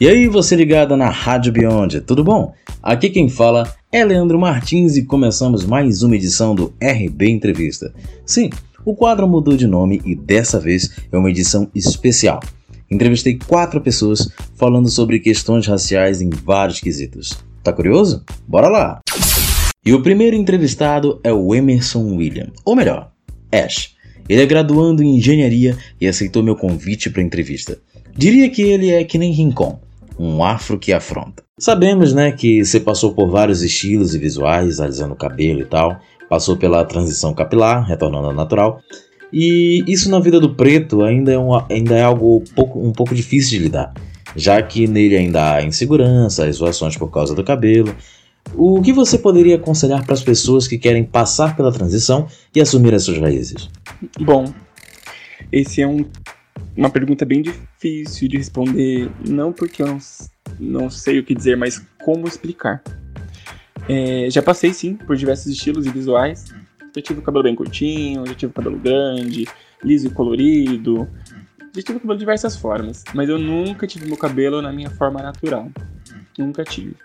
E aí, você ligada na Rádio Beyond, tudo bom? Aqui quem fala é Leandro Martins e começamos mais uma edição do RB Entrevista. Sim, o quadro mudou de nome e dessa vez é uma edição especial. Entrevistei quatro pessoas falando sobre questões raciais em vários quesitos. Tá curioso? Bora lá! E o primeiro entrevistado é o Emerson William, ou melhor, Ash. Ele é graduando em engenharia e aceitou meu convite para entrevista. Diria que ele é que nem Rincon, um afro que afronta. Sabemos, né, que você passou por vários estilos e visuais, alisando o cabelo e tal, passou pela transição capilar, retornando ao natural, e isso na vida do preto ainda é, um, ainda é algo pouco, um pouco difícil de lidar, já que nele ainda há insegurança, zoações por causa do cabelo. O que você poderia aconselhar para as pessoas que querem passar pela transição e assumir as suas raízes? Bom, esse é um uma pergunta bem difícil de responder, não porque eu não, não sei o que dizer, mas como explicar. É, já passei sim por diversos estilos e visuais. Já tive o cabelo bem curtinho, já tive o cabelo grande, liso e colorido. Já tive o cabelo de diversas formas, mas eu nunca tive meu cabelo na minha forma natural. Nunca tive.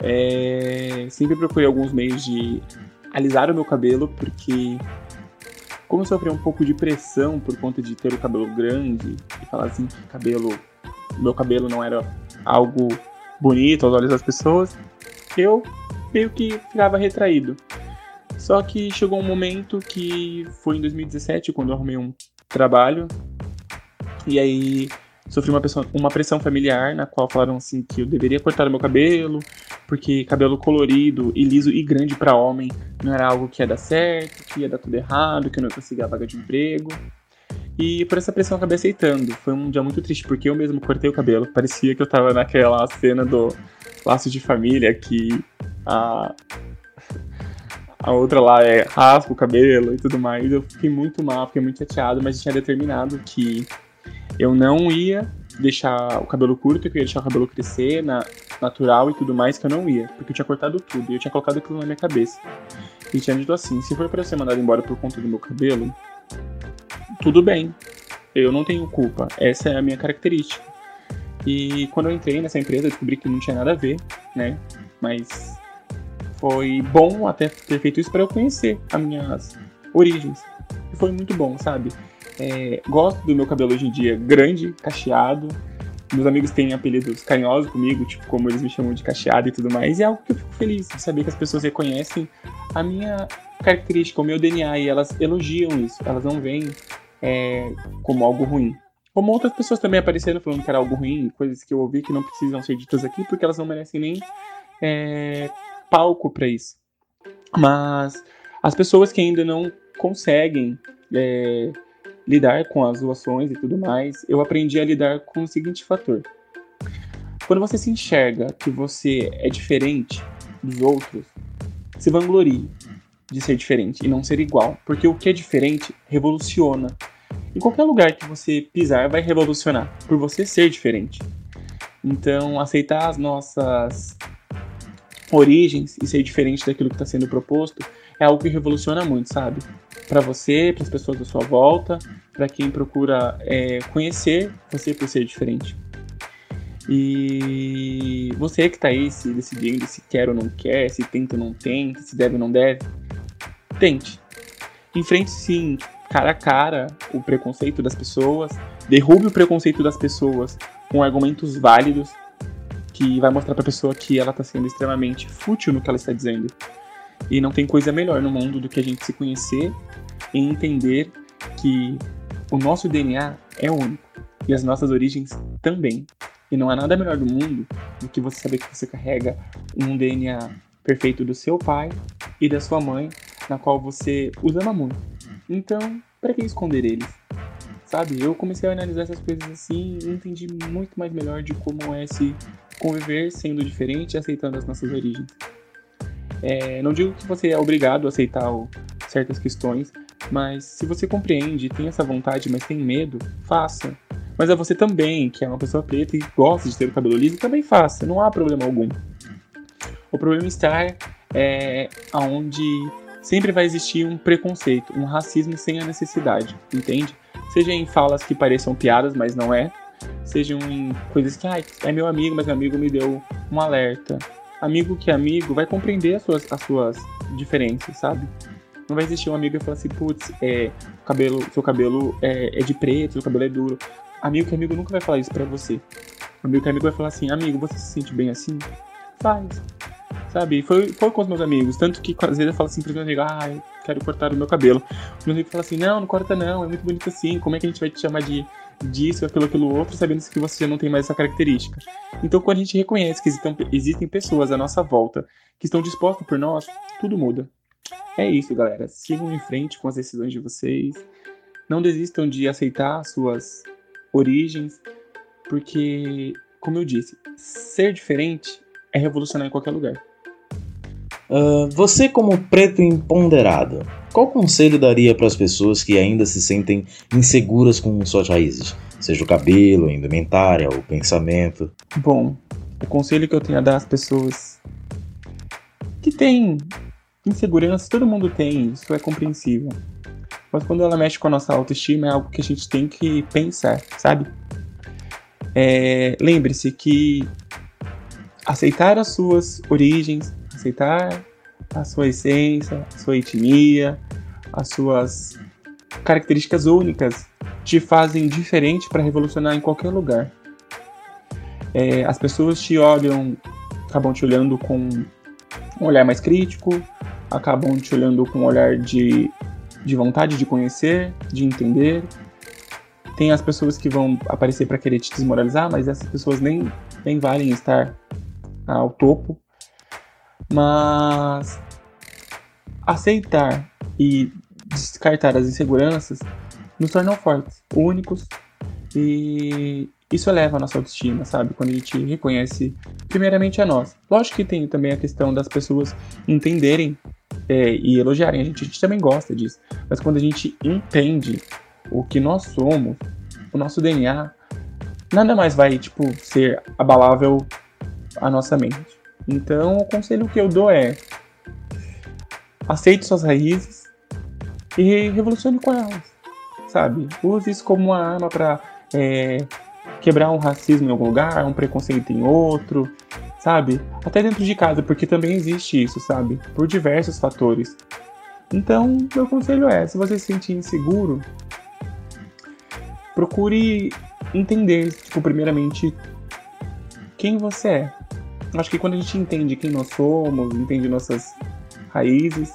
É, sempre procurei alguns meios de alisar o meu cabelo, porque como sofri um pouco de pressão por conta de ter o cabelo grande e falar assim cabelo, meu cabelo não era algo bonito aos olhos das pessoas, eu meio que ficava retraído. Só que chegou um momento que foi em 2017 quando eu arrumei um trabalho e aí sofri uma, pressão, uma pressão familiar na qual falaram assim que eu deveria cortar o meu cabelo, porque cabelo colorido e liso e grande para homem não era algo que ia dar certo, que ia dar tudo errado, que eu não ia conseguir a vaga de emprego. E por essa pressão eu acabei aceitando. Foi um dia muito triste, porque eu mesmo cortei o cabelo. Parecia que eu tava naquela cena do laço de família que a, a outra lá é raspa o cabelo e tudo mais. Eu fiquei muito mal, fiquei muito chateado, mas tinha determinado que eu não ia deixar o cabelo curto, que eu ia deixar o cabelo crescer na, natural e tudo mais, que eu não ia, porque eu tinha cortado tudo e eu tinha colocado aquilo na minha cabeça. E tinha dito assim: se for para eu ser mandado embora por conta do meu cabelo, tudo bem, eu não tenho culpa, essa é a minha característica. E quando eu entrei nessa empresa, eu descobri que não tinha nada a ver, né? Mas foi bom até ter feito isso para eu conhecer as minhas origens. Foi muito bom, sabe? É, gosto do meu cabelo hoje em dia grande, cacheado. Meus amigos têm apelidos carinhosos comigo, tipo, como eles me chamam de cacheado e tudo mais. E é algo que eu fico feliz de saber que as pessoas reconhecem a minha característica, o meu DNA, e elas elogiam isso. Elas não veem é, como algo ruim. Como outras pessoas também apareceram falando que era algo ruim, coisas que eu ouvi que não precisam ser ditas aqui, porque elas não merecem nem é, palco para isso. Mas as pessoas que ainda não conseguem é, lidar com as doações e tudo mais, eu aprendi a lidar com o seguinte fator. Quando você se enxerga que você é diferente dos outros, se vanglorie de ser diferente e não ser igual, porque o que é diferente revoluciona. Em qualquer lugar que você pisar vai revolucionar por você ser diferente. Então, aceitar as nossas origens e ser diferente daquilo que está sendo proposto é algo que revoluciona muito, sabe? Para você, para as pessoas da sua volta, para quem procura é, conhecer você por ser diferente. E você que está aí se decidindo se quer ou não quer, se tenta ou não tenta, se deve ou não deve, tente. Enfrente sim, cara a cara, o preconceito das pessoas, derrube o preconceito das pessoas com argumentos válidos que vai mostrar para a pessoa que ela está sendo extremamente fútil no que ela está dizendo. E não tem coisa melhor no mundo do que a gente se conhecer e entender que o nosso DNA é único e as nossas origens também. E não há nada melhor do mundo do que você saber que você carrega um DNA perfeito do seu pai e da sua mãe, na qual você os ama muito. Então, para que esconder eles? Sabe? Eu comecei a analisar essas coisas assim e entendi muito mais melhor de como é se conviver sendo diferente e aceitando as nossas origens. É, não digo que você é obrigado a aceitar o, certas questões, mas se você compreende, tem essa vontade, mas tem medo, faça. Mas é você também, que é uma pessoa preta e gosta de ter o cabelo liso, também faça, não há problema algum. O problema está é, onde sempre vai existir um preconceito, um racismo sem a necessidade, entende? Seja em falas que pareçam piadas, mas não é, sejam em coisas que, ah, é meu amigo, mas meu amigo me deu um alerta. Amigo que é amigo vai compreender as suas, as suas diferenças, sabe? Não vai existir um amigo que fala assim, putz, é, cabelo, seu cabelo é, é de preto, seu cabelo é duro. Amigo que é amigo nunca vai falar isso pra você. Amigo que é amigo vai falar assim, amigo, você se sente bem assim? Faz. Sabe? Foi, foi com os meus amigos. Tanto que às vezes eu falo assim pro meu amigo, ah, eu quero cortar o meu cabelo. O meu amigo fala assim, não, não corta não, é muito bonito assim. Como é que a gente vai te chamar de disso, aquilo, aquilo outro, sabendo que você não tem mais essa característica. Então, quando a gente reconhece que existem, existem pessoas à nossa volta que estão dispostas por nós, tudo muda. É isso, galera. Sigam em frente com as decisões de vocês. Não desistam de aceitar suas origens, porque, como eu disse, ser diferente é revolucionar em qualquer lugar. Você, como preto empoderado, qual conselho daria para as pessoas que ainda se sentem inseguras com suas raízes? Seja o cabelo, a indumentária, o pensamento? Bom, o conselho que eu tenho a dar às pessoas que têm insegurança, todo mundo tem, isso é compreensível. Mas quando ela mexe com a nossa autoestima, é algo que a gente tem que pensar, sabe? É, Lembre-se que aceitar as suas origens, aceitar a sua essência, a sua etnia, as suas características únicas te fazem diferente para revolucionar em qualquer lugar. É, as pessoas te olham, acabam te olhando com um olhar mais crítico, acabam te olhando com um olhar de, de vontade de conhecer, de entender. Tem as pessoas que vão aparecer para querer te desmoralizar, mas essas pessoas nem, nem valem estar ao topo mas aceitar e descartar as inseguranças nos tornam fortes, únicos e isso eleva a nossa autoestima, sabe? Quando a gente reconhece primeiramente a nós. Lógico que tem também a questão das pessoas entenderem é, e elogiarem a gente, a gente também gosta disso. Mas quando a gente entende o que nós somos, o nosso DNA, nada mais vai, tipo, ser abalável à nossa mente. Então, o conselho que eu dou é: aceite suas raízes e revolucione com elas, sabe? Use isso como uma arma para é, quebrar um racismo em algum lugar, um preconceito em outro, sabe? Até dentro de casa, porque também existe isso, sabe? Por diversos fatores. Então, meu conselho é: se você se sentir inseguro, procure entender, tipo, primeiramente, quem você é acho que quando a gente entende quem nós somos, entende nossas raízes,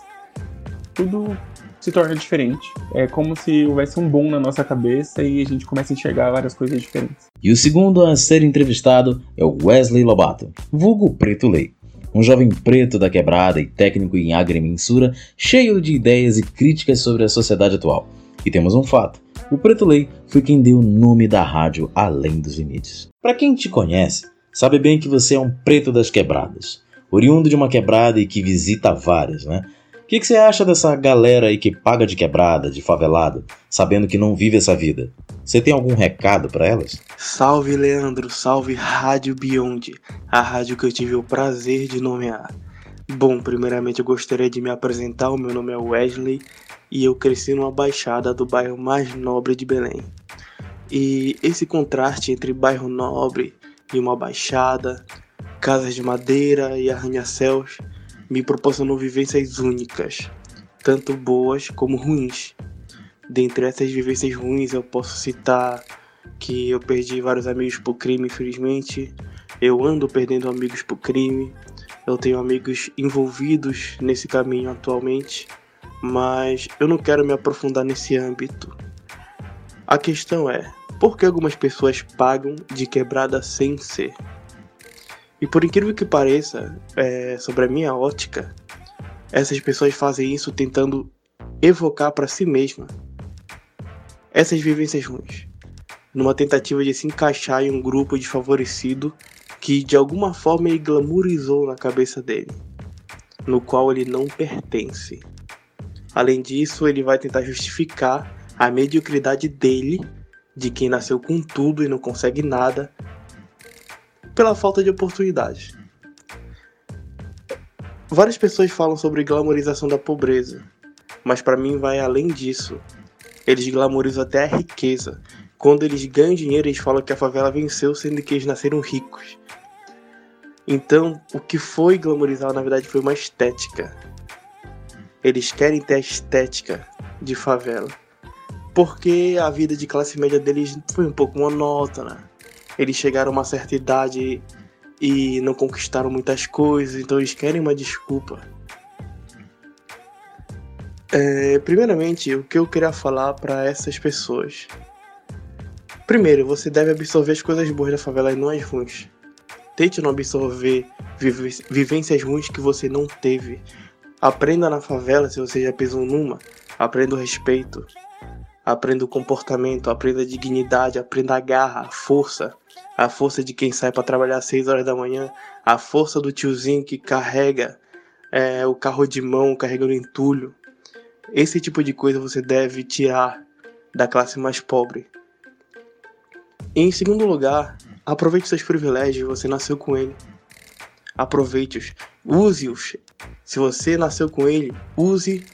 tudo se torna diferente. É como se houvesse um boom na nossa cabeça e a gente começa a enxergar várias coisas diferentes. E o segundo a ser entrevistado é o Wesley Lobato, vulgo Preto Lei. Um jovem preto da quebrada e técnico em agrimensura, cheio de ideias e críticas sobre a sociedade atual. E temos um fato: o Preto Lei foi quem deu o nome da rádio Além dos Limites. Para quem te conhece, Sabe bem que você é um preto das quebradas, oriundo de uma quebrada e que visita várias, né? O que, que, você acha dessa galera aí que paga de quebrada, de favelado, sabendo que não vive essa vida? Você tem algum recado para elas? Salve Leandro, salve Rádio Beyond, a rádio que eu tive o prazer de nomear. Bom, primeiramente eu gostaria de me apresentar, o meu nome é Wesley e eu cresci numa baixada do bairro mais nobre de Belém. E esse contraste entre bairro nobre e uma baixada, casas de madeira e arranha-céus me proporcionou vivências únicas, tanto boas como ruins. Dentre essas vivências ruins, eu posso citar que eu perdi vários amigos por crime, infelizmente. Eu ando perdendo amigos por crime. Eu tenho amigos envolvidos nesse caminho atualmente, mas eu não quero me aprofundar nesse âmbito. A questão é: porque algumas pessoas pagam de quebrada sem ser. E por incrível que pareça, é, sobre a minha ótica, essas pessoas fazem isso tentando evocar para si mesma essas vivências ruins, numa tentativa de se encaixar em um grupo desfavorecido que de alguma forma ele glamourizou na cabeça dele, no qual ele não pertence. Além disso, ele vai tentar justificar a mediocridade dele de quem nasceu com tudo e não consegue nada pela falta de oportunidades. Várias pessoas falam sobre glamorização da pobreza, mas para mim vai além disso. Eles glamorizam até a riqueza, quando eles ganham dinheiro, eles falam que a favela venceu, sendo que eles nasceram ricos. Então, o que foi glamorizado na verdade foi uma estética. Eles querem ter a estética de favela. Porque a vida de classe média deles foi um pouco monótona. Eles chegaram a uma certa idade e não conquistaram muitas coisas, então eles querem uma desculpa. É, primeiramente, o que eu queria falar para essas pessoas. Primeiro, você deve absorver as coisas boas da favela e não as ruins. Tente não absorver vivências ruins que você não teve. Aprenda na favela, se você já pisou numa. Aprenda o respeito. Aprenda o comportamento, aprenda a dignidade, aprenda a garra, a força. A força de quem sai para trabalhar às 6 horas da manhã. A força do tiozinho que carrega é, o carro de mão, carregando entulho. Esse tipo de coisa você deve tirar da classe mais pobre. Em segundo lugar, Aproveite seus privilégios, você nasceu com ele. Aproveite-os, use-os. Se você nasceu com ele, use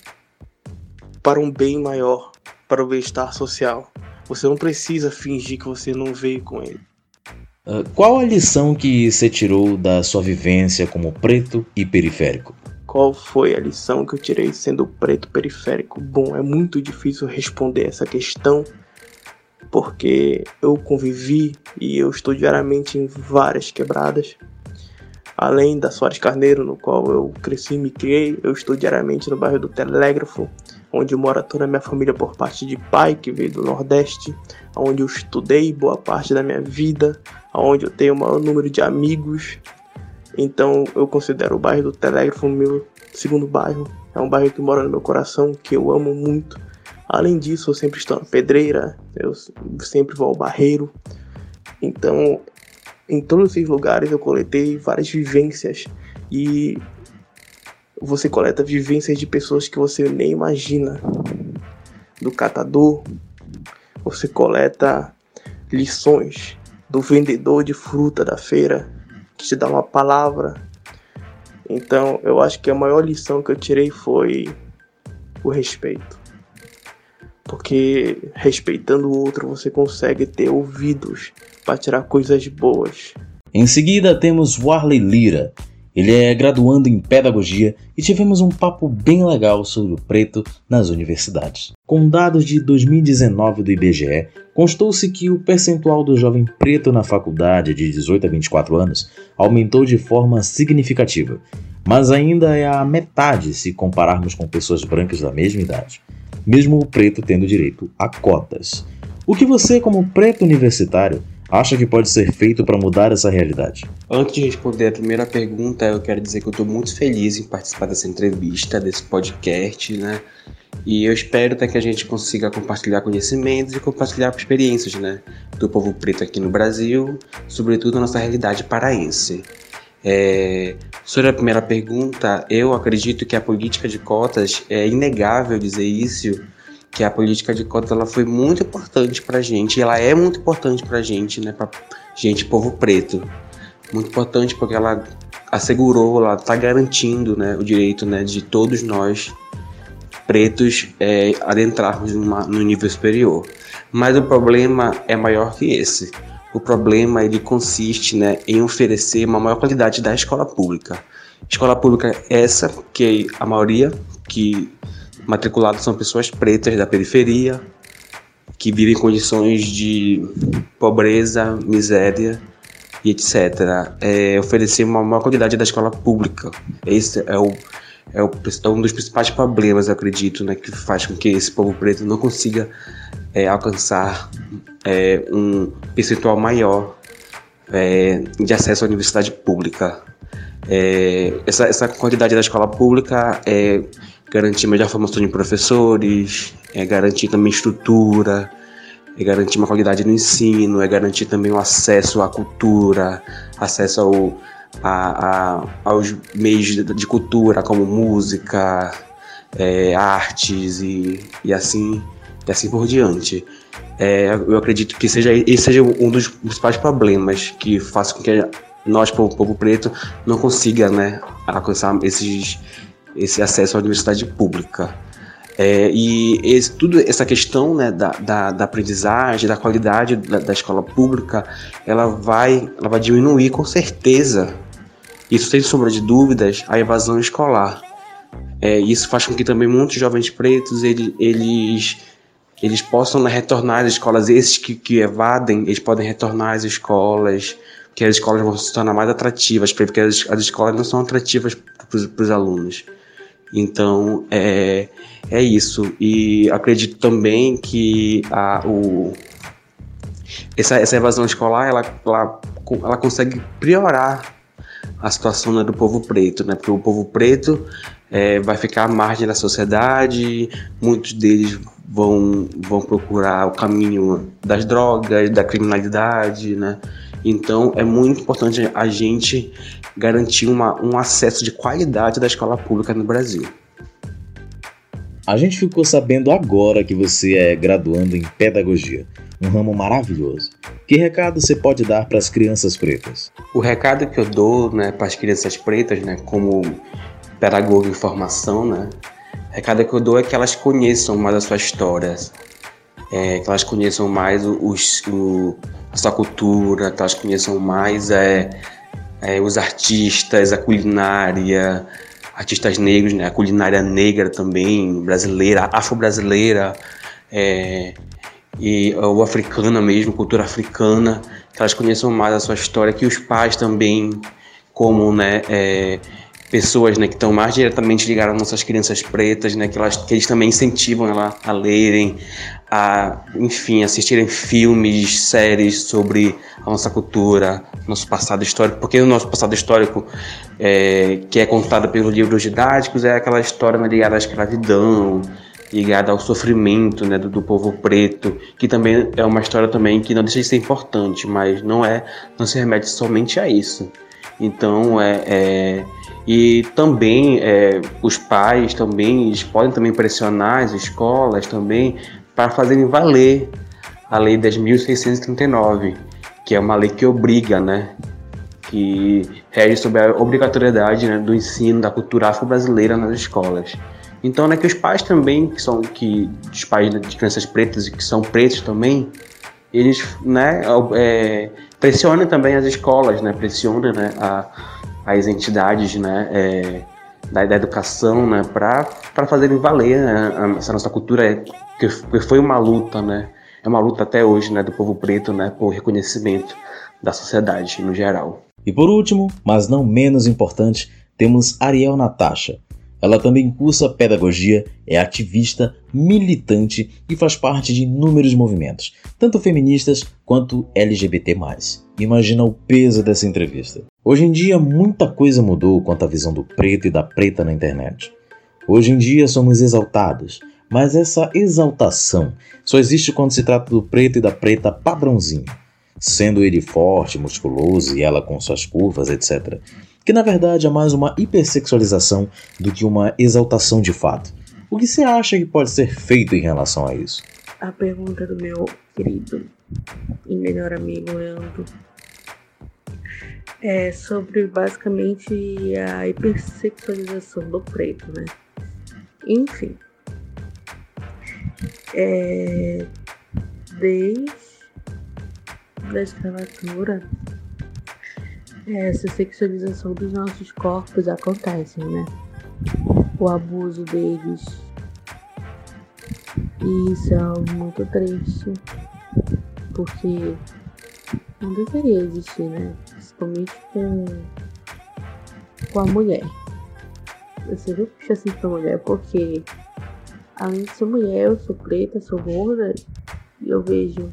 para um bem maior, para o bem-estar social. Você não precisa fingir que você não veio com ele. Uh, qual a lição que você tirou da sua vivência como preto e periférico? Qual foi a lição que eu tirei sendo preto periférico? Bom, é muito difícil responder essa questão porque eu convivi e eu estou diariamente em várias quebradas. Além da Soares Carneiro, no qual eu cresci e me criei, eu estou diariamente no bairro do Telégrafo, onde mora toda a minha família por parte de pai, que veio do Nordeste, onde eu estudei boa parte da minha vida, onde eu tenho o maior número de amigos. Então eu considero o bairro do Telégrafo meu segundo bairro. É um bairro que mora no meu coração, que eu amo muito. Além disso, eu sempre estou na pedreira, eu sempre vou ao barreiro. Então, em todos esses lugares eu coletei várias vivências e você coleta vivências de pessoas que você nem imagina. Do catador, você coleta lições do vendedor de fruta da feira que te dá uma palavra. Então, eu acho que a maior lição que eu tirei foi o respeito porque respeitando o outro você consegue ter ouvidos para tirar coisas boas. Em seguida temos Warley Lira. Ele é graduando em pedagogia e tivemos um papo bem legal sobre o preto nas universidades. Com dados de 2019 do IBGE, constou-se que o percentual do jovem preto na faculdade de 18 a 24 anos aumentou de forma significativa, mas ainda é a metade se compararmos com pessoas brancas da mesma idade mesmo o preto tendo direito a cotas. O que você, como preto universitário, acha que pode ser feito para mudar essa realidade? Antes de responder a primeira pergunta, eu quero dizer que eu estou muito feliz em participar dessa entrevista, desse podcast, né? E eu espero até que a gente consiga compartilhar conhecimentos e compartilhar experiências, né? Do povo preto aqui no Brasil, sobretudo a nossa realidade paraense. É, sobre a primeira pergunta, eu acredito que a política de cotas é inegável dizer isso, que a política de cotas ela foi muito importante para a gente, ela é muito importante para a gente, né, para gente povo preto, muito importante porque ela assegurou, ela está garantindo, né, o direito, né, de todos nós pretos é, adentrarmos numa, no nível superior. Mas o problema é maior que esse o problema ele consiste né, em oferecer uma maior qualidade da escola pública. Escola pública essa que a maioria que matriculados são pessoas pretas da periferia, que vivem em condições de pobreza, miséria e etc. É oferecer uma maior qualidade da escola pública. Esse é o é, o, é, um dos principais problemas, eu acredito, né, que faz com que esse povo preto não consiga é, alcançar é, um percentual maior é, de acesso à universidade pública. É, essa, essa quantidade da escola pública é garantir melhor formação de professores, é garantir também estrutura, é garantir uma qualidade no ensino, é garantir também o acesso à cultura, acesso ao, a, a, aos meios de, cultura como música, é, artes e, e assim e assim por diante. É, eu acredito que seja esse seja um dos principais problemas que faz com que nós, povo, povo preto, não consiga né, alcançar esses, esse acesso à universidade pública. É, e esse, tudo essa questão né, da, da, da, aprendizagem, da qualidade da, da, escola pública, ela vai, ela vai diminuir com certeza. Isso sem sombra de dúvidas a evasão escolar. É, isso faz com que também muitos jovens pretos eles, eles, eles possam né, retornar às escolas. Esses que, que evadem, eles podem retornar às escolas, que as escolas vão se tornar mais atrativas, porque as, as escolas não são atrativas para os alunos. Então, é, é isso. E acredito também que a, o, essa, essa evasão escolar, ela, ela, ela consegue piorar a situação né, do povo preto, né? Porque o povo preto é, vai ficar à margem da sociedade, muitos deles vão, vão procurar o caminho das drogas, da criminalidade, né? Então é muito importante a gente garantir uma, um acesso de qualidade da escola pública no Brasil. A gente ficou sabendo agora que você é graduando em pedagogia, um ramo maravilhoso. Que recado você pode dar para as crianças pretas? O recado que eu dou né, para as crianças pretas, né, como pedagogo em formação, né, o recado que eu dou é que elas conheçam mais a sua história, é, que elas conheçam mais os, o, a sua cultura, que elas conheçam mais é, é, os artistas, a culinária, artistas negros, né, a culinária negra também, brasileira, afro-brasileira, é, e ou africana mesmo, cultura africana, que elas conheçam mais a sua história, que os pais também, como né, é, pessoas né, que estão mais diretamente ligadas às nossas crianças pretas, né, que, elas, que eles também incentivam ela a lerem, a, enfim, assistirem filmes, séries sobre a nossa cultura, nosso passado histórico, porque o nosso passado histórico, é, que é contado pelos livros didáticos, é aquela história né, ligada à escravidão, ligada ao sofrimento né, do, do, povo preto, que também é uma história também que não deixa de ser importante, mas não é, não se remete somente a isso. Então é, é e também é, os pais também eles podem também pressionar as escolas também para fazerem valer a lei 10.639, que é uma lei que obriga, né, que rege sobre a obrigatoriedade né, do ensino da cultura afro-brasileira nas escolas. Então, né, que os pais também, que são que os pais de crianças pretas e que são pretos também, eles, né, é, pressionem também as escolas, né, pressionem, né, a, as entidades né, é, da, da, educação né, para fazerem valer né, essa nossa cultura, que, que foi uma luta, né, é uma luta até hoje né, do povo preto né, por reconhecimento da sociedade no geral. E por último, mas não menos importante, temos Ariel Natasha, ela também cursa pedagogia, é ativista, militante e faz parte de inúmeros movimentos, tanto feministas quanto LGBT. Imagina o peso dessa entrevista. Hoje em dia, muita coisa mudou quanto à visão do preto e da preta na internet. Hoje em dia, somos exaltados, mas essa exaltação só existe quando se trata do preto e da preta padrãozinho, sendo ele forte, musculoso e ela com suas curvas, etc que na verdade é mais uma hipersexualização do que uma exaltação de fato. O que você acha que pode ser feito em relação a isso? A pergunta do meu querido e melhor amigo Leandro é sobre basicamente a hipersexualização do preto, né? Enfim, é, desde a escravatura essa sexualização dos nossos corpos acontece, né? O abuso deles. E isso é algo muito triste. Porque não deveria existir, né? Principalmente com, com a mulher. Eu sempre puxo assim pra mulher porque além de ser mulher, eu sou preta, sou gorda, e eu vejo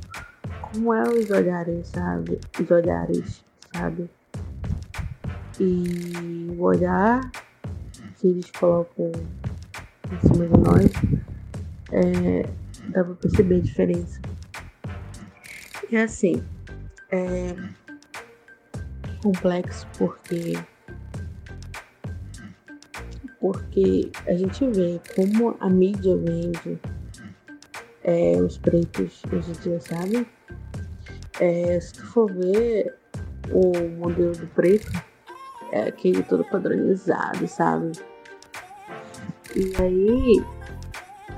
como é os olhares, sabe? Os olhares, sabe? E o olhar que eles colocam em cima de nós é, dá pra perceber a diferença. E assim, é complexo porque porque a gente vê como a mídia vende é, os pretos hoje em dia, sabe? É, se tu for ver o modelo do preto, é aquele todo padronizado, sabe? E aí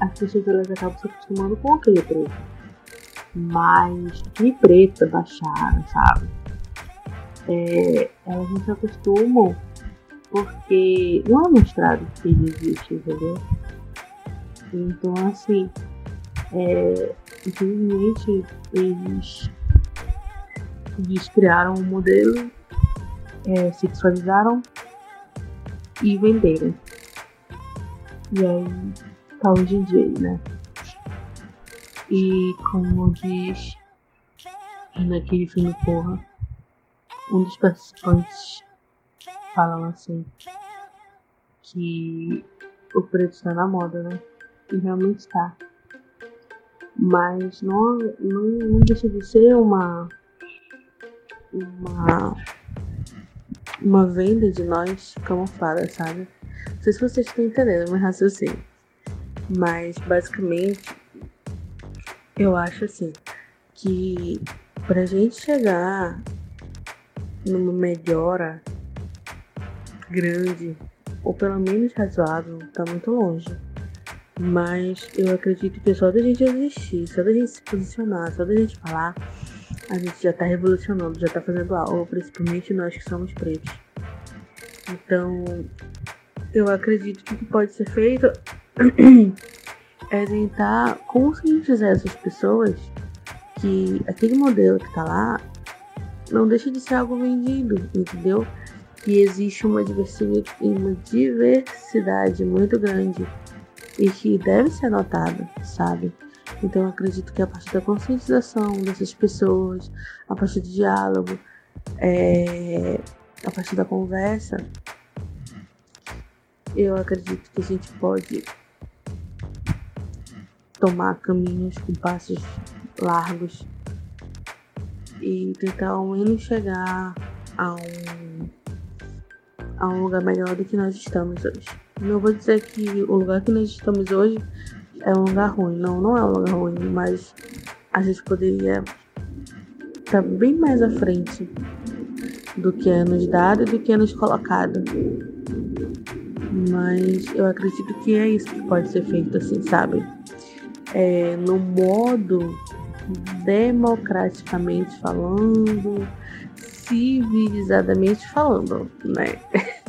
as pessoas elas acabam se acostumando com aquele preto. Mas que preto baixaram, sabe? É, elas não se acostumam porque não é mostrado que ele existe, entendeu? Então, assim, é, infelizmente, eles, eles criaram um modelo, é, sexualizaram e venderam. E aí, tá hoje em dia, né? E como diz naquele filme Porra, um dos participantes falam assim que o preto está na moda, né? E realmente está. Mas não, não, não deixa de ser uma uma uma venda de nós camuflada, sabe? Não sei se vocês estão entendendo meu raciocínio. Mas basicamente eu acho assim que pra gente chegar numa melhora grande, ou pelo menos razoável, tá muito longe. Mas eu acredito que só da gente existir, só da gente se posicionar, só da gente falar, a gente já tá revolucionando, já tá fazendo algo, principalmente nós que somos pretos. Então, eu acredito que o que pode ser feito é tentar conscientizar essas pessoas que aquele modelo que tá lá não deixa de ser algo vendido, entendeu? que existe uma diversidade, uma diversidade muito grande e que deve ser notada, sabe? Então acredito que a partir da conscientização dessas pessoas, a partir do diálogo, é, a partir da conversa, eu acredito que a gente pode tomar caminhos com passos largos e tentar ao menos chegar a um a um lugar melhor do que nós estamos hoje. Não vou dizer que o lugar que nós estamos hoje é um lugar ruim. Não, não é um lugar ruim, mas a gente poderia estar bem mais à frente do que é nos dado e do que é nos colocado. Mas eu acredito que é isso que pode ser feito assim, sabe? É, no modo democraticamente falando, civilizadamente falando, né?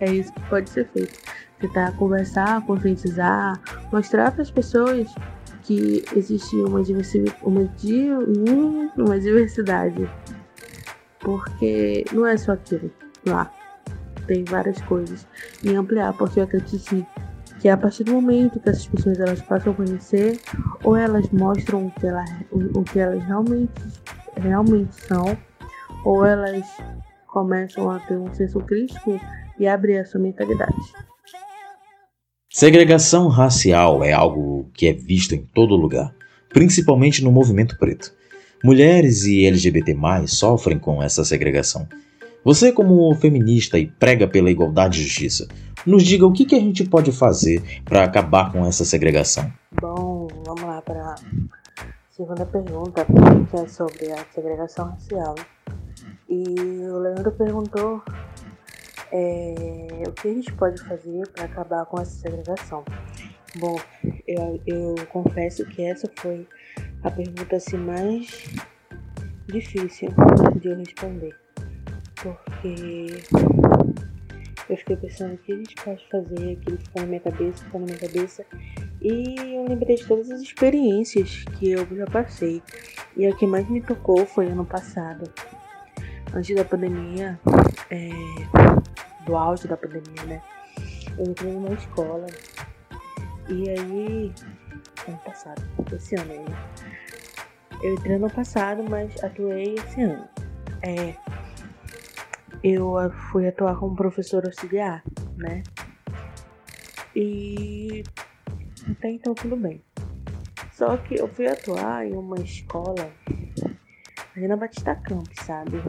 É isso que pode ser feito. Tentar conversar, conscientizar, mostrar para as pessoas que existe uma, uma, uma diversidade. Porque não é só aquilo lá. Tem várias coisas. E ampliar, porque eu acredito sim que a partir do momento que essas pessoas elas passam a conhecer, ou elas mostram o que, ela, o, o que elas realmente, realmente são, ou elas começam a ter um senso crítico e abrir a sua mentalidade. Segregação racial é algo que é visto em todo lugar, principalmente no movimento preto. Mulheres e LGBT+, sofrem com essa segregação. Você, como feminista e prega pela igualdade e justiça, nos diga o que, que a gente pode fazer para acabar com essa segregação. Bom, vamos lá para a segunda pergunta, que é sobre a segregação racial. E o Leandro perguntou é, o que a gente pode fazer para acabar com essa segregação. Bom, eu, eu confesso que essa foi a pergunta assim, mais difícil de eu responder. Porque eu fiquei pensando o que a gente pode fazer, aquilo ficou na minha cabeça, ficou na minha cabeça. E eu lembrei de todas as experiências que eu já passei. E a que mais me tocou foi ano passado antes da pandemia, é, do auge da pandemia, né? Eu entrei numa escola e aí. Ano passado, esse ano aí. Eu entrei ano passado, mas atuei esse ano. É, eu fui atuar como professor auxiliar, né? E até então tudo bem. Só que eu fui atuar em uma escola na Batista Campos, sabe?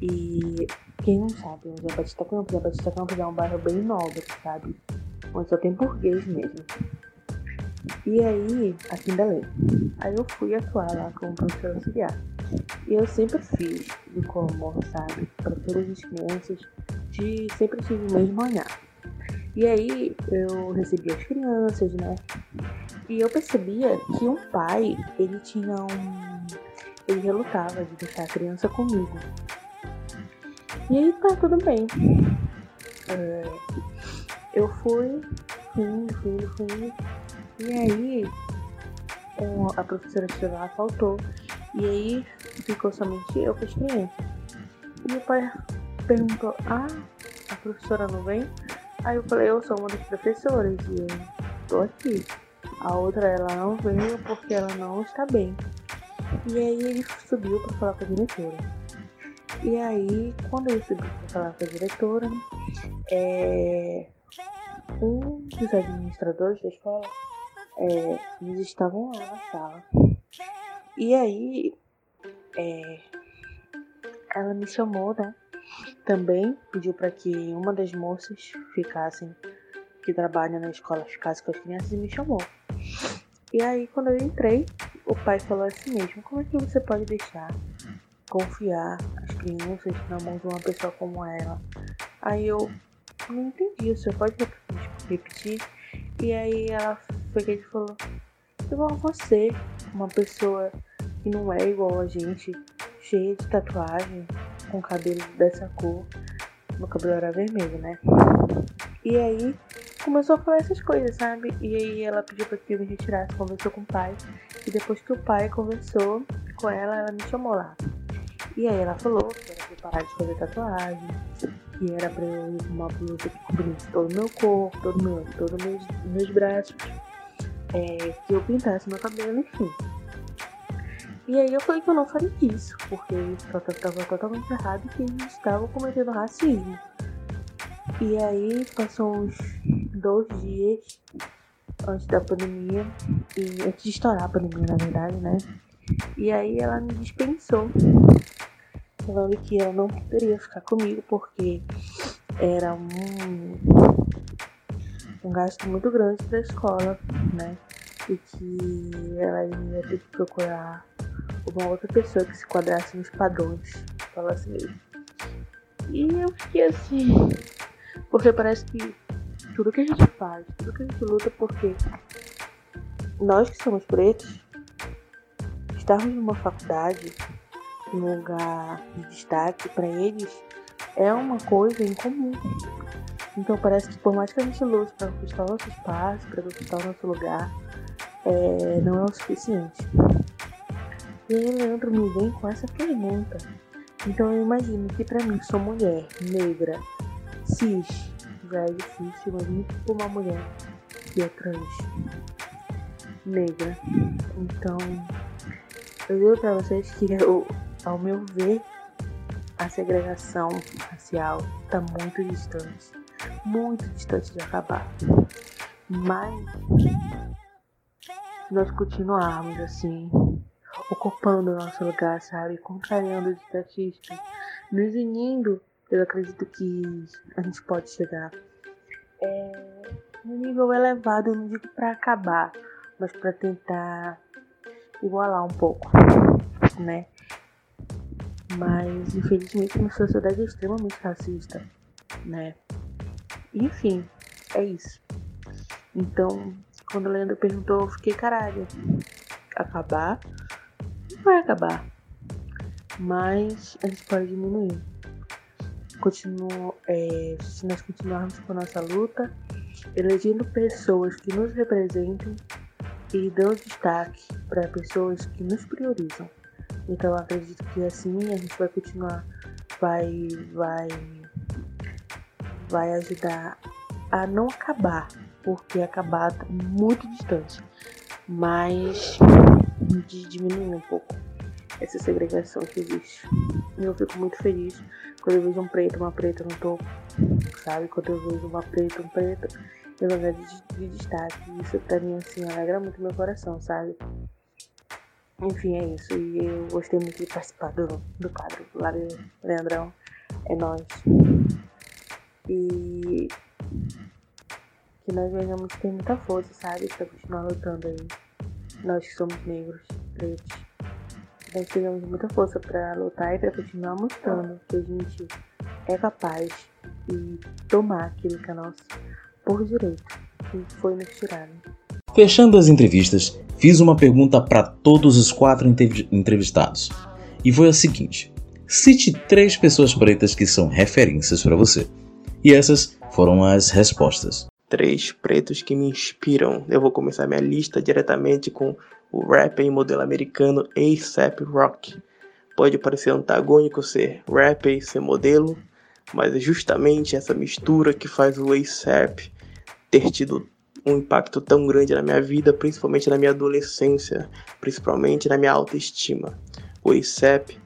E quem não sabe onde é Batista Campos, a Batista Campos é um bairro bem nobre, sabe? Onde só tem burguês mesmo. E aí, aqui em Belém. Aí eu fui atuar lá como professor auxiliar. E eu sempre fiz de como, sabe? Para todas as crianças, de sempre tive o mesmo olhar. E aí eu recebi as crianças, né? E eu percebia que um pai, ele tinha um. Ele relutava de deixar a criança comigo. E aí tá tudo bem. É, eu fui, fui, fui, fui. E aí a professora titular faltou. E aí ficou somente eu com as crianças. E meu pai perguntou, ah, a professora não vem? Aí eu falei, eu sou uma das professoras e eu tô aqui. A outra ela não veio porque ela não está bem. E aí ele subiu para falar com a diretora. E aí, quando ele subiu para falar com a diretora, é, um dos administradores da escola, é, eles estavam lá na sala. E aí, é, ela me chamou, né? Também pediu para que uma das moças ficassem, que trabalha na escola, ficasse com as crianças e me chamou. E aí, quando eu entrei, o pai falou assim mesmo: Como é que você pode deixar confiar as crianças na mão de uma pessoa como ela? Aí eu não entendi, o senhor pode repetir? E aí ela foi que ele falou: Igual você, uma pessoa que não é igual a gente, cheia de tatuagem, com cabelo dessa cor. Meu cabelo era vermelho, né? E aí começou a falar essas coisas, sabe? E aí ela pediu pra que eu me retirasse, conversou com o pai. E depois que o pai conversou com ela, ela me chamou lá. E aí ela falou que era pra parar de fazer tatuagem, que era pra eu ir uma blusa que cobrisse todo o meu corpo, todo meu, todos meus, meus braços, é, que eu pintasse meu cabelo, enfim. E aí eu falei que eu não faria isso, porque estava totalmente errado e que eles estavam cometendo racismo. E aí passou uns dois dias antes da pandemia, e antes de estourar a pandemia na verdade, né? E aí ela me dispensou, falando que ela não poderia ficar comigo porque era um, um gasto muito grande para a escola, né? E que ela ia ter que procurar uma outra pessoa que se quadrasse nos padrões, fala assim mesmo. E eu fiquei assim, porque parece que tudo que a gente faz, tudo que a gente luta, porque nós que somos pretos, estarmos numa faculdade, num lugar de destaque para eles, é uma coisa incomum. Então parece que por mais que a gente lute para conquistar o nosso espaço, para conquistar o nosso lugar, é, não é o suficiente. E aí Leandro me vem com essa pergunta. Então eu imagino que para mim, que sou mulher, negra, cis, já é difícil, imagine por uma mulher que é trans, negra. Então, eu digo pra vocês que, eu, ao meu ver, a segregação racial está muito distante, muito distante de acabar. Mas, se nós continuarmos assim, ocupando o nosso lugar, sabe? Contrariando as estatísticas, nos unindo, eu acredito que a gente pode chegar é, nível elevado, eu não digo para acabar, mas para tentar igualar um pouco, né? Mas infelizmente uma sociedade é extremamente racista, né? Enfim, é isso. Então, quando o Leandro perguntou, eu fiquei caralho. Acabar vai acabar. Mas a gente pode diminuir. Continua, é, se nós continuarmos com nossa luta, elegendo pessoas que nos representem e dando destaque para pessoas que nos priorizam. Então acredito que assim a gente vai continuar, vai, vai, vai ajudar a não acabar, porque acabar tá muito distante, mas de diminuir um pouco essa segregação que existe. E eu fico muito feliz quando eu vejo um preto, uma preta no topo, sabe? Quando eu vejo uma preta, um preto em lugar de, de destaque. Isso pra mim, assim, alegra muito meu coração, sabe? Enfim, é isso. E eu gostei muito de participar do, do quadro. Valeu, Leandrão. É nóis. E que nós venhamos ter muita força, sabe? Pra continuar lutando aí nós que somos negros, pretos, nós tivemos muita força para lutar e para continuar mostrando que a gente é capaz de tomar aquilo que é nosso, por direito, que foi me tirado. Fechando as entrevistas, fiz uma pergunta para todos os quatro entrevistados. E foi a seguinte: cite três pessoas pretas que são referências para você. E essas foram as respostas. Três pretos que me inspiram. Eu vou começar minha lista diretamente com o rapper e modelo americano A$AP Rock. Pode parecer antagônico ser rapper e ser modelo, mas é justamente essa mistura que faz o A$AP ter tido um impacto tão grande na minha vida, principalmente na minha adolescência, principalmente na minha autoestima. O A$AP,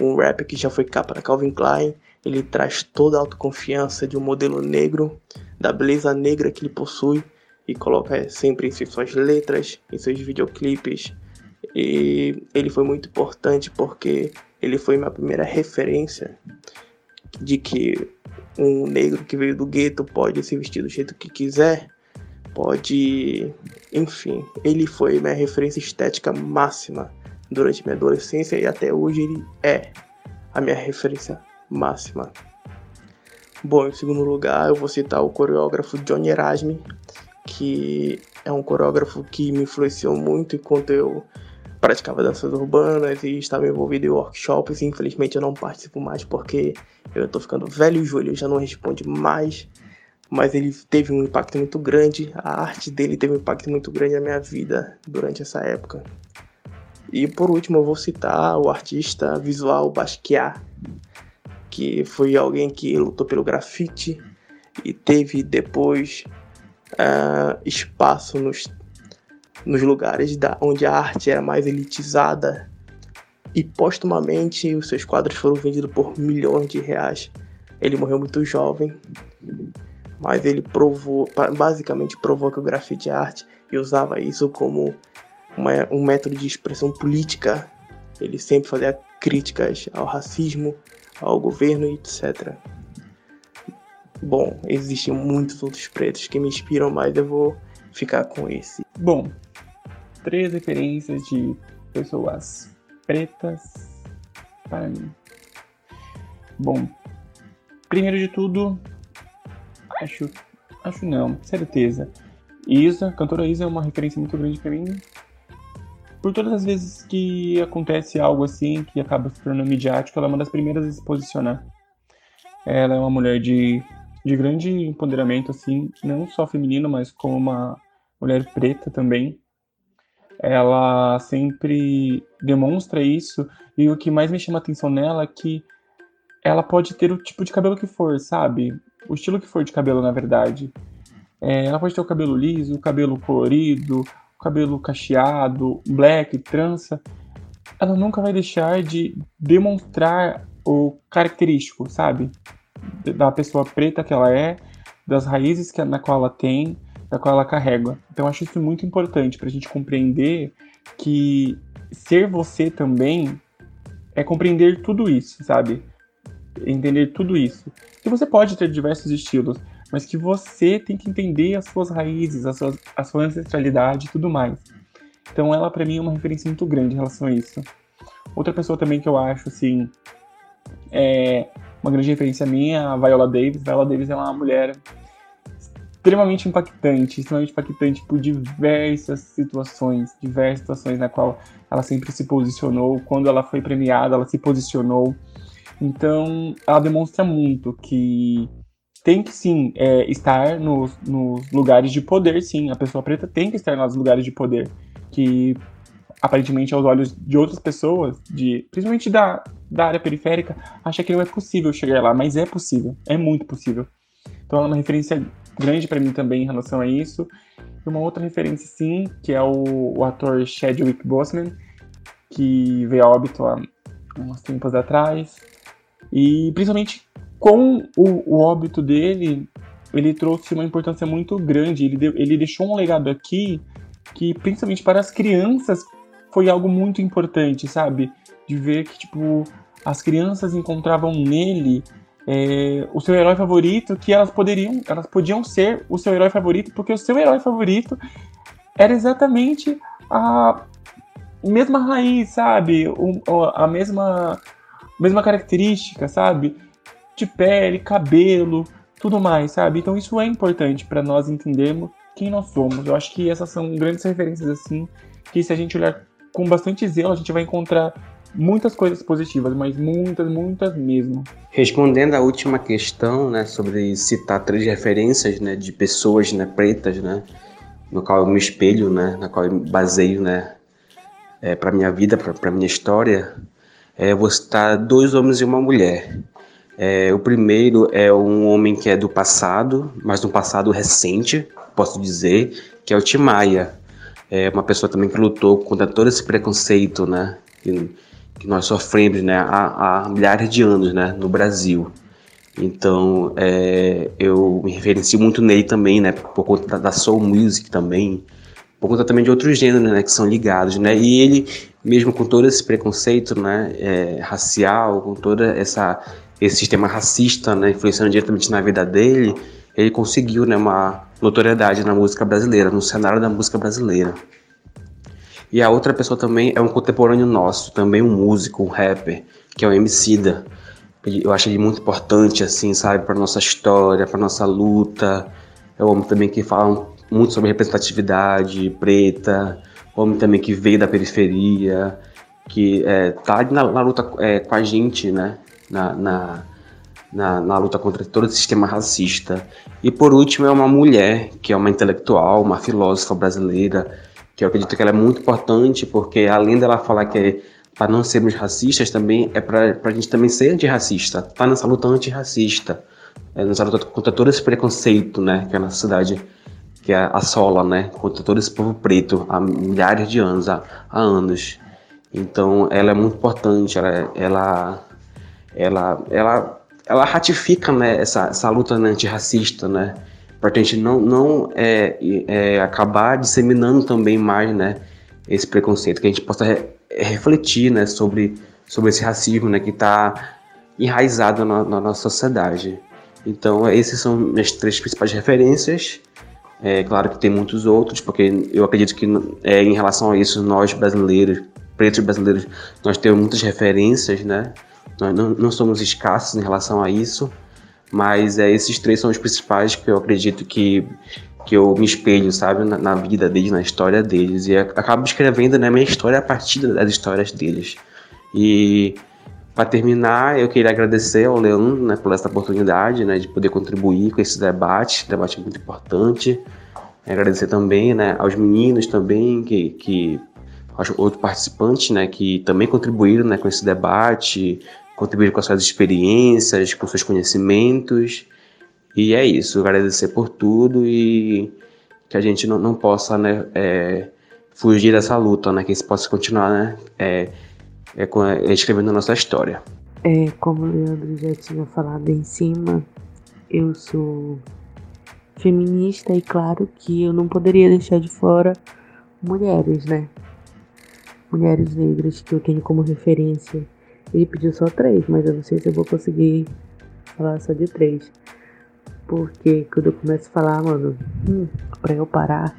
um rapper que já foi capa da Calvin Klein, ele traz toda a autoconfiança de um modelo negro, da beleza negra que ele possui e coloca sempre em suas letras, em seus videoclipes. E ele foi muito importante porque ele foi minha primeira referência de que um negro que veio do gueto pode se vestir do jeito que quiser, pode. Enfim, ele foi minha referência estética máxima durante minha adolescência e até hoje ele é a minha referência máxima. Bom, em segundo lugar, eu vou citar o coreógrafo Johnny Erasmi, que é um coreógrafo que me influenciou muito enquanto eu praticava danças urbanas e estava envolvido em workshops. Infelizmente eu não participo mais porque eu estou ficando velho e o joelho já não responde mais. Mas ele teve um impacto muito grande, a arte dele teve um impacto muito grande na minha vida durante essa época. E por último eu vou citar o artista visual Basquiat, que foi alguém que lutou pelo grafite e teve depois uh, espaço nos nos lugares da, onde a arte era mais elitizada e postumamente os seus quadros foram vendidos por milhões de reais. Ele morreu muito jovem, mas ele provou, basicamente provou que o grafite é arte e usava isso como uma, um método de expressão política. Ele sempre fazia críticas ao racismo, ao governo etc. Bom, existem muitos outros pretos que me inspiram, mas eu vou ficar com esse. Bom, três referências de pessoas pretas para mim. Bom, primeiro de tudo, acho, acho não, certeza. Isa, cantora Isa é uma referência muito grande para mim. Por todas as vezes que acontece algo assim, que acaba se tornando midiático, ela é uma das primeiras a se posicionar. Ela é uma mulher de, de grande empoderamento, assim, não só feminino, mas como uma mulher preta também ela sempre demonstra isso e o que mais me chama atenção nela é que ela pode ter o tipo de cabelo que for, sabe? O estilo que for de cabelo, na verdade. É, ela pode ter o cabelo liso, o cabelo colorido, o cabelo cacheado, black, trança. Ela nunca vai deixar de demonstrar o característico, sabe? Da pessoa preta que ela é, das raízes que, na qual ela tem, da qual ela carrega. Então, acho isso muito importante para a gente compreender que ser você também é compreender tudo isso, sabe? Entender tudo isso. Que você pode ter diversos estilos, mas que você tem que entender as suas raízes, a sua, a sua ancestralidade e tudo mais. Então, ela para mim é uma referência muito grande em relação a isso. Outra pessoa também que eu acho, assim, é uma grande referência minha, a Viola Davis. Viola Davis é uma mulher extremamente impactante, extremamente impactante por diversas situações, diversas situações na qual ela sempre se posicionou, quando ela foi premiada, ela se posicionou. Então, ela demonstra muito que tem que sim é, estar nos, nos, lugares de poder, sim. A pessoa preta tem que estar nos lugares de poder, que aparentemente aos olhos de outras pessoas, de principalmente da, da área periférica, acha que não é possível chegar lá, mas é possível, é muito possível. Então é uma referência grande para mim também em relação a isso. E uma outra referência, sim, que é o, o ator Chadwick Boseman, que veio a óbito há uns tempos atrás. E principalmente com o, o óbito dele, ele trouxe uma importância muito grande. Ele, deu, ele deixou um legado aqui que, principalmente para as crianças, foi algo muito importante, sabe? De ver que, tipo, as crianças encontravam nele é, o seu herói favorito, que elas poderiam, elas podiam ser o seu herói favorito, porque o seu herói favorito era exatamente a mesma raiz, sabe? O, a mesma, mesma característica, sabe? De pele, cabelo, tudo mais, sabe? Então isso é importante para nós entendermos quem nós somos. Eu acho que essas são grandes referências assim, que se a gente olhar com bastante zelo, a gente vai encontrar muitas coisas positivas, mas muitas, muitas mesmo. Respondendo à última questão, né, sobre citar três referências, né, de pessoas, né, pretas, né, no qual eu me espelho, né, na qual eu me baseio, né, é, para minha vida, para minha história, é, eu vou citar dois homens e uma mulher. É, o primeiro é um homem que é do passado, mas um passado recente, posso dizer, que é o Timaya. É uma pessoa também que lutou contra todo esse preconceito, né, que, que nós sofremos, né, há, há, milhares de anos, né, no Brasil. Então, é, eu me referencio muito nele também, né, por conta da, da soul music também, por conta também de outros gêneros, né, que são ligados, né, e ele, mesmo com todo esse preconceito, né, é, racial, com toda essa esse sistema racista, né, influenciando diretamente na vida dele, ele conseguiu, né, uma notoriedade na música brasileira, no cenário da música brasileira. E a outra pessoa também é um contemporâneo nosso, também um músico, um rapper, que é o Emicida. Eu acho ele muito importante, assim, sabe, para nossa história, para nossa luta. É um homem também que fala muito sobre representatividade preta, homem também que veio da periferia, que é, tá na, na luta é, com a gente, né? Na, na, na, na, luta contra todo o sistema racista. E por último é uma mulher, que é uma intelectual, uma filósofa brasileira, que eu acredito que ela é muito importante, porque além dela falar que é para não sermos racistas, também é para a gente também ser antirracista, tá nessa luta antirracista, é nessa luta contra todo esse preconceito, né, que a nossa cidade que é assola, né, contra todo esse povo preto há milhares de anos, há, há anos. Então, ela é muito importante, ela, ela, ela, ela, ela ratifica, né, essa, essa luta né, antirracista, né, para a gente não, não é, é, acabar disseminando também mais, né, esse preconceito, que a gente possa re, refletir, né, sobre, sobre esse racismo, né, que está enraizado na, na nossa sociedade. Então, esses são minhas três principais referências. É claro que tem muitos outros, porque eu acredito que é, em relação a isso, nós brasileiros, pretos brasileiros, nós temos muitas referências, né? Nós não, não somos escassos em relação a isso, mas é, esses três são os principais que eu acredito que, que eu me espelho, sabe, na, na vida deles, na história deles, e acabo escrevendo né, minha história a partir das histórias deles. E para terminar, eu queria agradecer ao Leandro né, por essa oportunidade né, de poder contribuir com esse debate, debate muito importante. Agradecer também né, aos meninos também, que, que outros participantes né, que também contribuíram né, com esse debate, contribuíram com as suas experiências, com seus conhecimentos. E é isso, agradecer por tudo e que a gente não, não possa né, é, fugir dessa luta, né, que isso possa continuar né, é, é, é, escrevendo a nossa história. É, como o Leandro já tinha falado em cima, eu sou feminista e claro que eu não poderia deixar de fora mulheres, né? Mulheres negras que eu tenho como referência. Ele pediu só três, mas eu não sei se eu vou conseguir falar só de três. Porque quando eu começo a falar, mano, hum, pra eu parar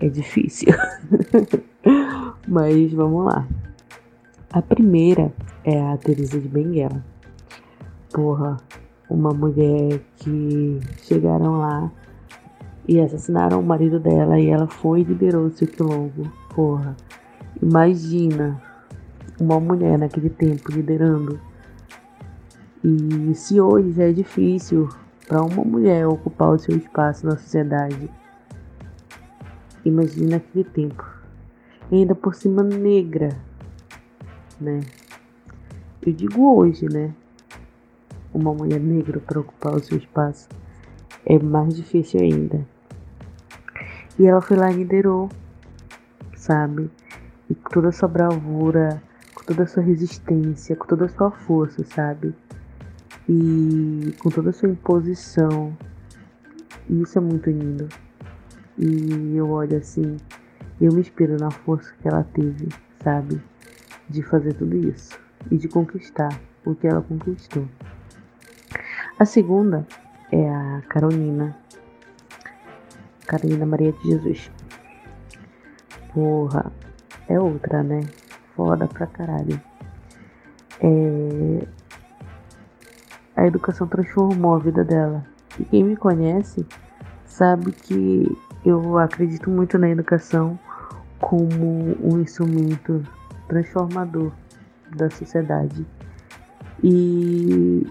é difícil. mas vamos lá. A primeira é a Teresa de Benguela. Porra, uma mulher que chegaram lá e assassinaram o marido dela e ela foi e liberou seu quilombo. Porra, imagina uma mulher naquele tempo liderando. E se hoje já é difícil para uma mulher ocupar o seu espaço na sociedade, imagina aquele tempo. E ainda por cima negra, né? Eu digo hoje, né? Uma mulher negra para ocupar o seu espaço é mais difícil ainda. E ela foi lá e liderou, sabe? E com toda a sua bravura, com toda a sua resistência, com toda a sua força, sabe? E com toda a sua imposição. E isso é muito lindo. E eu olho assim, eu me inspiro na força que ela teve, sabe? de fazer tudo isso e de conquistar o que ela conquistou. A segunda é a Carolina, Carolina Maria de Jesus. Porra, é outra, né? Foda pra caralho. É... a educação transformou a vida dela. E quem me conhece sabe que eu acredito muito na educação como um instrumento transformador da sociedade. E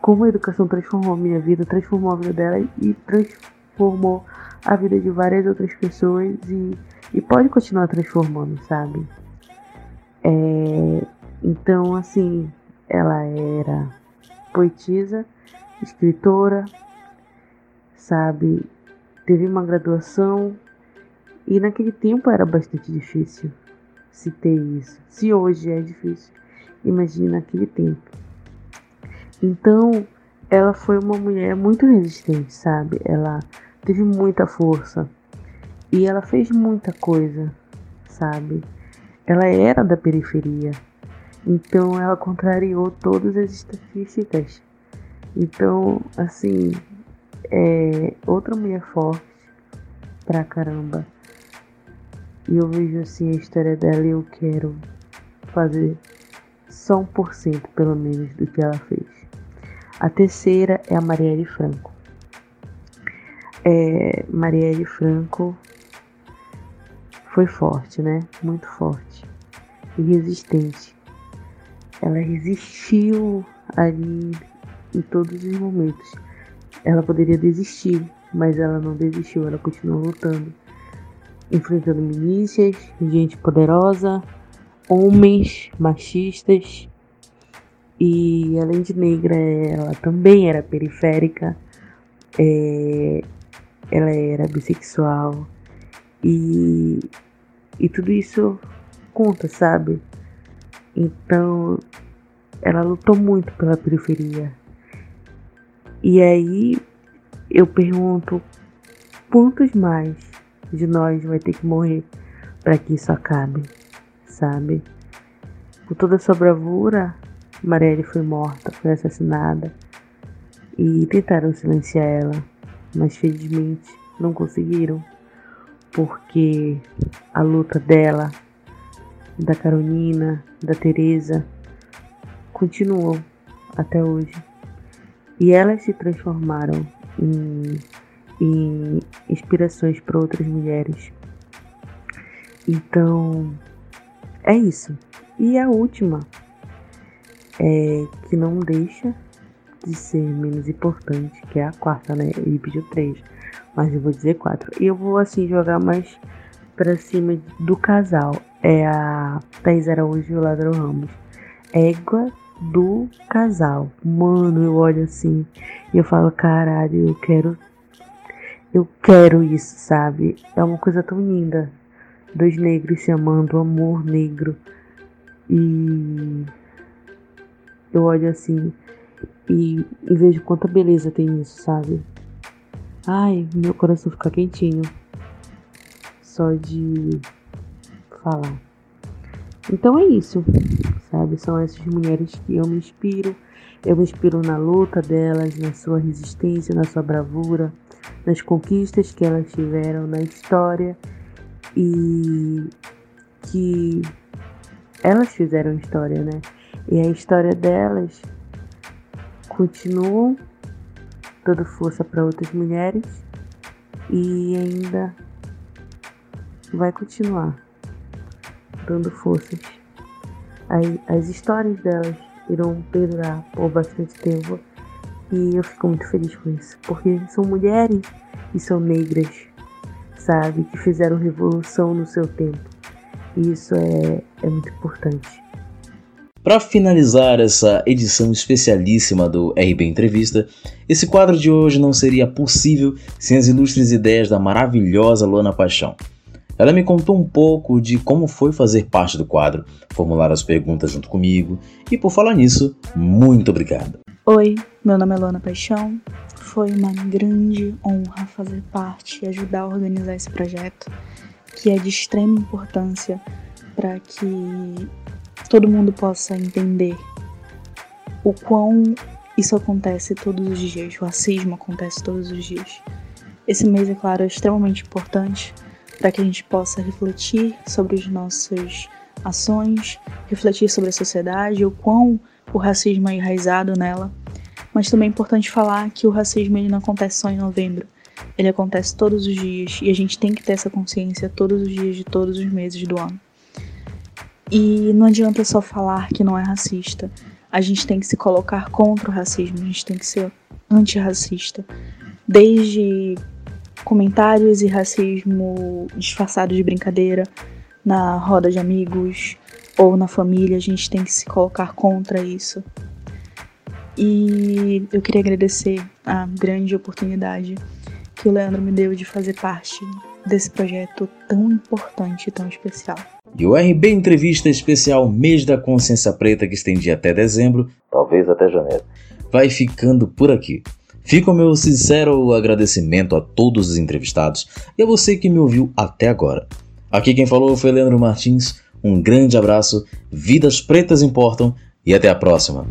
como a educação transformou a minha vida, transformou a vida dela e transformou a vida de várias outras pessoas e, e pode continuar transformando, sabe? É, então, assim, ela era poetisa, escritora, sabe? Teve uma graduação e naquele tempo era bastante difícil se ter isso. Se hoje é difícil, imagina naquele tempo. Então, ela foi uma mulher muito resistente, sabe? Ela teve muita força e ela fez muita coisa, sabe? Ela era da periferia, então ela contrariou todas as estatísticas. Então, assim, é outra mulher forte pra caramba. E eu vejo assim a história dela e eu quero fazer só um por cento, pelo menos, do que ela fez. A terceira é a Marielle Franco. É, Marielle Franco foi forte, né? Muito forte e resistente. Ela resistiu ali em todos os momentos. Ela poderia desistir, mas ela não desistiu, ela continuou lutando, enfrentando milícias, gente poderosa, homens machistas. E além de negra, ela também era periférica, é, ela era bissexual. E, e tudo isso conta, sabe? Então, ela lutou muito pela periferia. E aí eu pergunto quantos mais de nós vai ter que morrer para que isso acabe, sabe? Com toda a sua bravura, Marielle foi morta, foi assassinada e tentaram silenciar ela, mas felizmente não conseguiram, porque a luta dela, da Carolina, da Teresa, continuou até hoje. E elas se transformaram em, em inspirações para outras mulheres. Então, é isso. E a última, é, que não deixa de ser menos importante, que é a quarta, né? Ele pediu três, mas eu vou dizer quatro. E eu vou assim jogar mais para cima do casal. É a Thais Araújo e o Ladrão Ramos. Égua do casal. Mano, eu olho assim e eu falo, caralho, eu quero. Eu quero isso, sabe? É uma coisa tão linda. Dois negros se amando, amor negro. E eu olho assim e, e vejo quanta beleza tem isso, sabe? Ai, meu coração fica quentinho. Só de falar. Então é isso sabe? São essas mulheres que eu me inspiro. Eu me inspiro na luta delas, na sua resistência, na sua bravura, nas conquistas que elas tiveram na história e que elas fizeram história, né? E a história delas continuam dando força para outras mulheres e ainda vai continuar dando forças as, as histórias delas irão perdurar por bastante tempo. E eu fico muito feliz com isso, porque são mulheres e são negras, sabe, que fizeram revolução no seu tempo. E isso é, é muito importante. Para finalizar essa edição especialíssima do RB Entrevista, esse quadro de hoje não seria possível sem as ilustres ideias da maravilhosa Luana Paixão. Ela me contou um pouco de como foi fazer parte do quadro, formular as perguntas junto comigo e, por falar nisso, muito obrigado. Oi, meu nome é Luana Paixão. Foi uma grande honra fazer parte e ajudar a organizar esse projeto, que é de extrema importância para que todo mundo possa entender o quão isso acontece todos os dias, o racismo acontece todos os dias. Esse mês, é claro, é extremamente importante para que a gente possa refletir sobre as nossas ações, refletir sobre a sociedade, o quão o racismo é enraizado nela, Mas também é importante falar que o racismo ele não acontece só em novembro. Ele acontece todos os dias e a gente tem que ter essa consciência todos os dias de todos os meses do ano. E não adianta só falar que não é racista. A gente tem que se colocar contra o racismo, a gente tem que ser antirracista. Desde comentários e racismo disfarçado de brincadeira na roda de amigos ou na família, a gente tem que se colocar contra isso. E eu queria agradecer a grande oportunidade que o Leandro me deu de fazer parte desse projeto tão importante e tão especial. E o RB Entrevista Especial Mês da Consciência Preta, que estendia até dezembro, talvez até janeiro, vai ficando por aqui. Fica o meu sincero agradecimento a todos os entrevistados e a você que me ouviu até agora. Aqui quem falou foi Leandro Martins. Um grande abraço, vidas pretas importam e até a próxima.